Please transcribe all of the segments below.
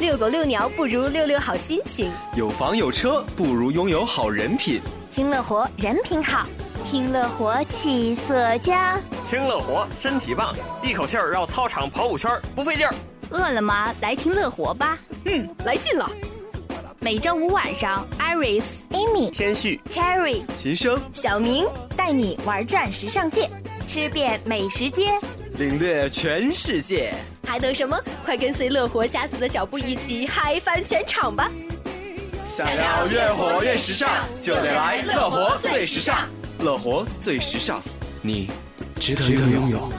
遛狗遛鸟不如遛遛好心情，有房有车不如拥有好人品。听乐活人品好，听乐活气色佳，听乐活身体棒，一口气儿绕操场跑五圈不费劲儿。饿了吗来听乐活吧，嗯，来劲了。每周五晚上，Iris、Amy、天旭、Cherry、秦升、小明带你玩转时尚界，吃遍美食街，领略全世界。还等什么？快跟随乐活家族的脚步，一起嗨翻全场吧！想要越活越时尚，就得来乐活最时尚。乐活最时尚，你值得拥有。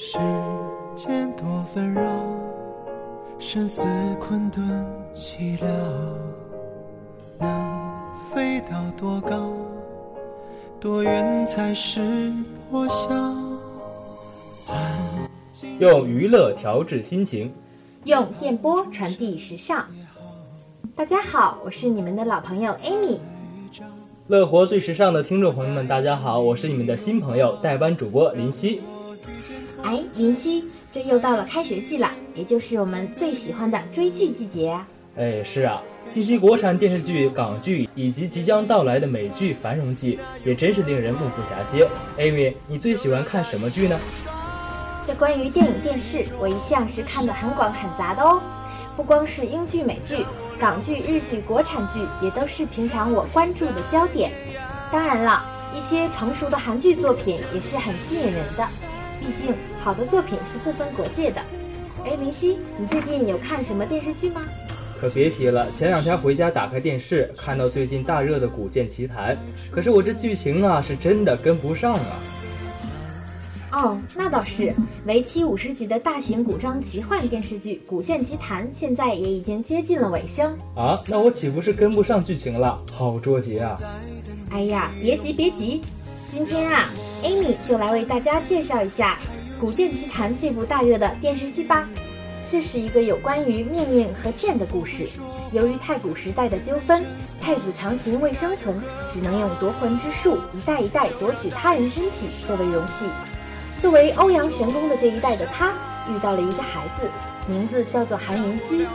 世间多纷扰，生死困顿寂寥，能飞到多高，多远才是破晓？用娱乐调制心情，用电波传递时尚。大家好，我是你们的老朋友 Amy。乐活最时尚的听众朋友们，大家好，我是你们的新朋友代班主播林夕。哎，林夕，这又到了开学季了，也就是我们最喜欢的追剧季节啊。哎，是啊，近期国产电视剧、港剧以及即将到来的美剧繁荣季，也真是令人目不暇接。Amy，你最喜欢看什么剧呢？这关于电影电视，我一向是看的很广很杂的哦。不光是英剧、美剧、港剧、日剧、国产剧，也都是平常我关注的焦点。当然了，一些成熟的韩剧作品也是很吸引人的。毕竟，好的作品是不分国界的。哎，林夕，你最近有看什么电视剧吗？可别提了，前两天回家打开电视，看到最近大热的《古剑奇谭》，可是我这剧情啊，是真的跟不上啊。哦，那倒是，为期五十集的大型古装奇幻电视剧《古剑奇谭》现在也已经接近了尾声啊。那我岂不是跟不上剧情了？好着急啊！哎呀，别急别急，今天啊，Amy 就来为大家介绍一下《古剑奇谭》这部大热的电视剧吧。这是一个有关于命运和剑的故事。由于太古时代的纠纷，太子长琴为生存，只能用夺魂之术，一代一代夺取他人身体作为容器。作为欧阳玄公的这一代的他，遇到了一个孩子，名字叫做韩云熙。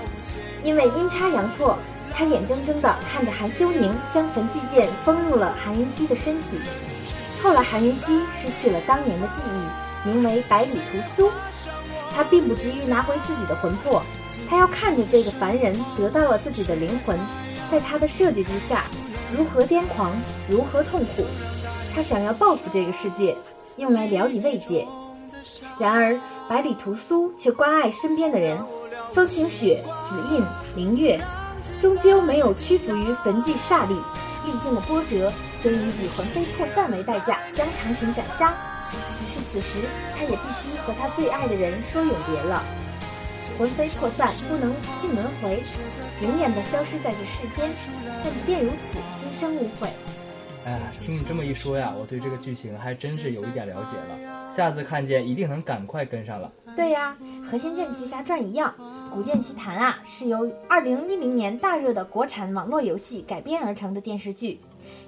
因为阴差阳错，他眼睁睁地看着韩修宁将焚寂剑封入了韩云熙的身体。后来，韩云熙失去了当年的记忆，名为百里屠苏。他并不急于拿回自己的魂魄，他要看着这个凡人得到了自己的灵魂，在他的设计之下，如何癫狂，如何痛苦。他想要报复这个世界。用来聊以慰藉，然而百里屠苏却关爱身边的人，风晴雪、紫印、明月，终究没有屈服于焚寂煞力，历尽了波折，终于以魂飞魄散为代价将长琴斩杀。只是此时，他也必须和他最爱的人说永别了。魂飞魄散，不能进轮回，永远的消失在这世间。但即便如此，今生无悔。哎呀，听你这么一说呀，我对这个剧情还真是有一点了解了。下次看见一定能赶快跟上了。对呀，和《仙剑奇侠传》一样，《古剑奇谭》啊是由2010年大热的国产网络游戏改编而成的电视剧，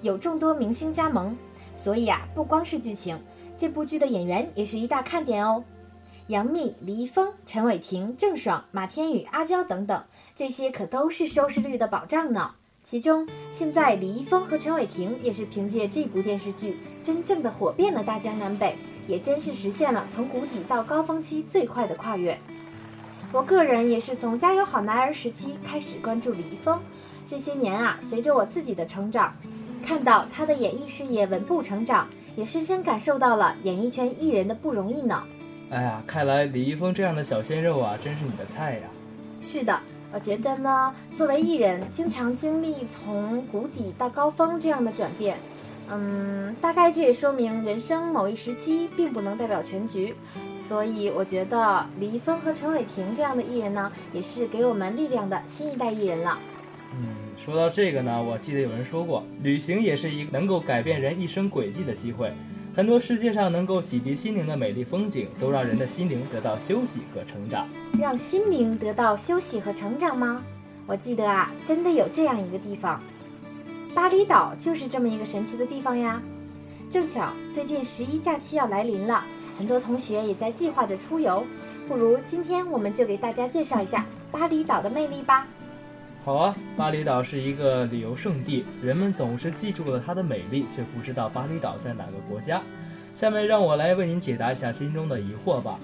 有众多明星加盟，所以啊，不光是剧情，这部剧的演员也是一大看点哦。杨幂、李易峰、陈伟霆、郑爽、马天宇、阿娇等等，这些可都是收视率的保障呢。其中，现在李易峰和陈伟霆也是凭借这部电视剧，真正的火遍了大江南北，也真是实现了从谷底到高峰期最快的跨越。我个人也是从《加油好男儿》时期开始关注李易峰，这些年啊，随着我自己的成长，看到他的演艺事业稳步成长，也深深感受到了演艺圈艺人的不容易呢。哎呀，看来李易峰这样的小鲜肉啊，真是你的菜呀。是的。我觉得呢，作为艺人，经常经历从谷底到高峰这样的转变，嗯，大概这也说明人生某一时期并不能代表全局。所以我觉得李易峰和陈伟霆这样的艺人呢，也是给我们力量的新一代艺人了。嗯，说到这个呢，我记得有人说过，旅行也是一个能够改变人一生轨迹的机会。很多世界上能够洗涤心灵的美丽风景，都让人的心灵得到休息和成长。让心灵得到休息和成长吗？我记得啊，真的有这样一个地方，巴厘岛就是这么一个神奇的地方呀。正巧最近十一假期要来临了，很多同学也在计划着出游。不如今天我们就给大家介绍一下巴厘岛的魅力吧。好啊，巴厘岛是一个旅游胜地，人们总是记住了它的美丽，却不知道巴厘岛在哪个国家。下面让我来为您解答一下心中的疑惑吧。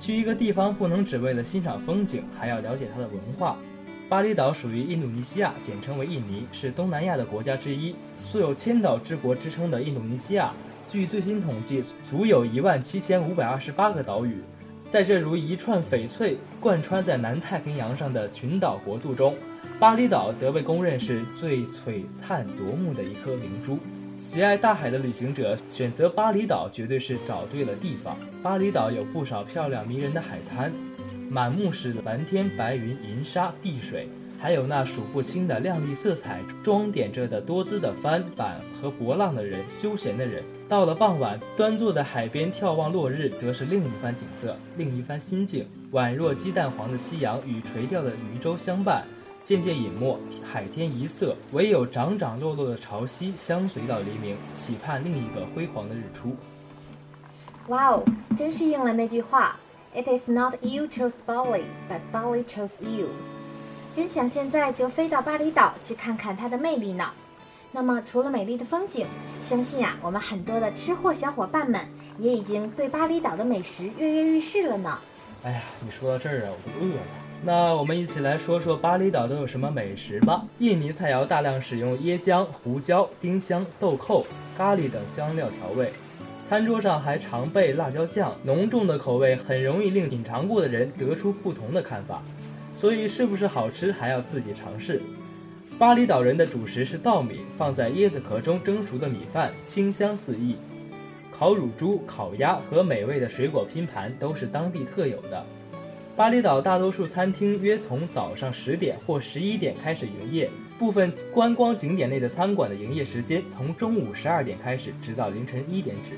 去一个地方不能只为了欣赏风景，还要了解它的文化。巴厘岛属于印度尼西亚，简称为印尼，是东南亚的国家之一。素有“千岛之国”之称的印度尼西亚，据最新统计，足有一万七千五百二十八个岛屿。在这如一串翡翠贯穿在南太平洋上的群岛国度中，巴厘岛则被公认是最璀璨夺目的一颗明珠。喜爱大海的旅行者选择巴厘岛，绝对是找对了地方。巴厘岛有不少漂亮迷人的海滩，满目是蓝天白云、银沙碧水，还有那数不清的亮丽色彩装点着的多姿的帆板和波浪的人、休闲的人。到了傍晚，端坐在海边眺望落日，则是另一番景色，另一番心境。宛若鸡蛋黄的夕阳与垂钓的渔舟相伴，渐渐隐没，海天一色，唯有涨涨落落的潮汐相随到黎明，期盼另一个辉煌的日出。哇哦，真是应了那句话：“It is not you chose Bali, but Bali chose you。”真想现在就飞到巴厘岛去看看它的魅力呢。那么，除了美丽的风景，相信啊，我们很多的吃货小伙伴们也已经对巴厘岛的美食跃跃欲试了呢。哎呀，你说到这儿啊，我都饿了。那我们一起来说说巴厘岛都有什么美食吧。印尼菜肴大量使用椰浆、胡椒、丁香、豆蔻、咖喱等香料调味，餐桌上还常备辣椒酱。浓重的口味很容易令品尝过的人得出不同的看法，所以是不是好吃还要自己尝试。巴厘岛人的主食是稻米，放在椰子壳中蒸熟的米饭，清香四溢。烤乳猪、烤鸭和美味的水果拼盘都是当地特有的。巴厘岛大多数餐厅约从早上十点或十一点开始营业，部分观光景点内的餐馆的营业时间从中午十二点开始，直到凌晨一点止，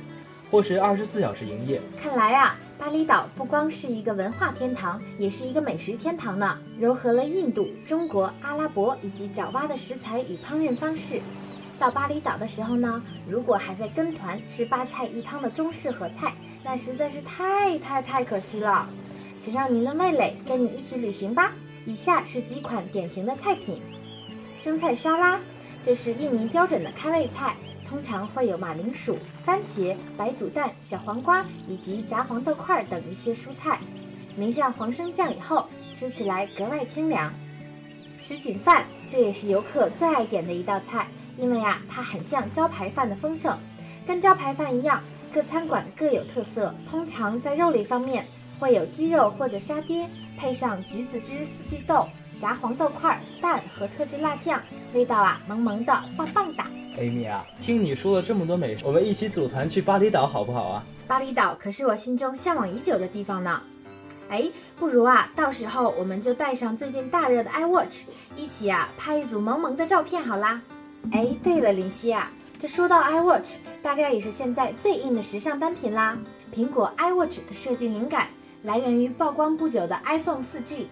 或是二十四小时营业。看来啊，巴厘岛不光是一个文化天堂，也是一个美食天堂呢，糅合了印度、中国、阿拉伯以及爪哇的食材与烹饪方式。到巴厘岛的时候呢，如果还在跟团吃八菜一汤的中式合菜，那实在是太太太可惜了。请让您的味蕾跟你一起旅行吧。以下是几款典型的菜品：生菜沙拉，这是印尼标准的开胃菜，通常会有马铃薯、番茄、白煮蛋、小黄瓜以及炸黄豆块等一些蔬菜，淋上黄生酱以后，吃起来格外清凉。什锦饭，这也是游客最爱点的一道菜，因为啊，它很像招牌饭的丰盛，跟招牌饭一样，各餐馆各有特色。通常在肉类方面。会有鸡肉或者沙爹，配上橘子汁、四季豆、炸黄豆块、蛋和特制辣酱，味道啊萌萌的，棒棒的。Amy 啊，听你说了这么多美食，我们一起组团去巴厘岛好不好啊？巴厘岛可是我心中向往已久的地方呢。哎，不如啊，到时候我们就带上最近大热的 iWatch，一起啊拍一组萌萌的照片好啦。哎，对了，林夕啊，这说到 iWatch，大概也是现在最硬的时尚单品啦。苹果 iWatch 的设计灵感。来源于曝光不久的 iPhone 4G，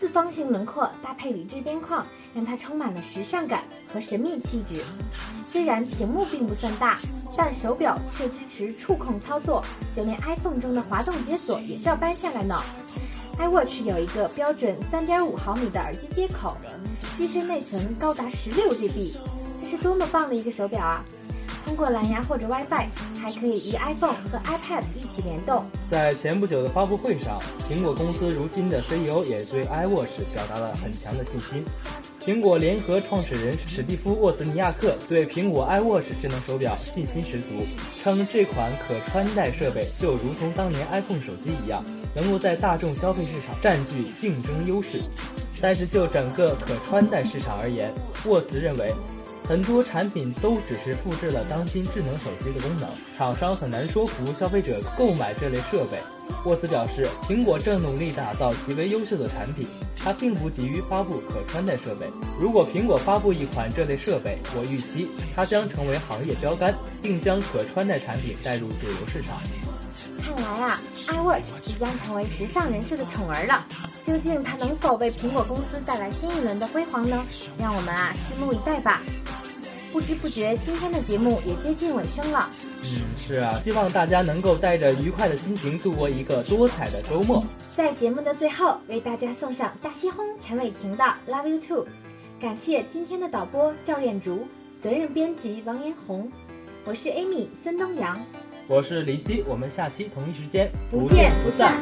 四方形轮廓搭配铝制边框，让它充满了时尚感和神秘气质。虽然屏幕并不算大，但手表却支持触控操作，就连 iPhone 中的滑动解锁也照搬下来呢。iWatch 有一个标准3.5毫米的耳机接口，机身内存高达 16GB，这是多么棒的一个手表啊！通过蓝牙或者 WiFi，还可以与 iPhone 和 iPad 一起联动。在前不久的发布会上，苹果公司如今的 CEO 也对 iWatch 表达了很强的信心。苹果联合创始人史蒂夫·沃斯尼亚克对苹果 iWatch 智能手表信心十足，称这款可穿戴设备就如同当年 iPhone 手机一样，能够在大众消费市场占据竞争优势。但是就整个可穿戴市场而言，沃茨认为。很多产品都只是复制了当今智能手机的功能，厂商很难说服消费者购买这类设备。沃茨表示，苹果正努力打造极为优秀的产品，它并不急于发布可穿戴设备。如果苹果发布一款这类设备，我预期它将成为行业标杆，并将可穿戴产品带入主流市场。看来啊，iWatch 即将成为时尚人士的宠儿了。究竟它能否为苹果公司带来新一轮的辉煌呢？让我们啊拭目以待吧。不知不觉，今天的节目也接近尾声了。嗯，是啊，希望大家能够带着愉快的心情度过一个多彩的周末。在节目的最后，为大家送上大西轰陈伟霆的《Love You Too》。感谢今天的导播赵艳竹，责任编辑王延红。我是 Amy 孙东阳，我是林夕，我们下期同一时间不见不散。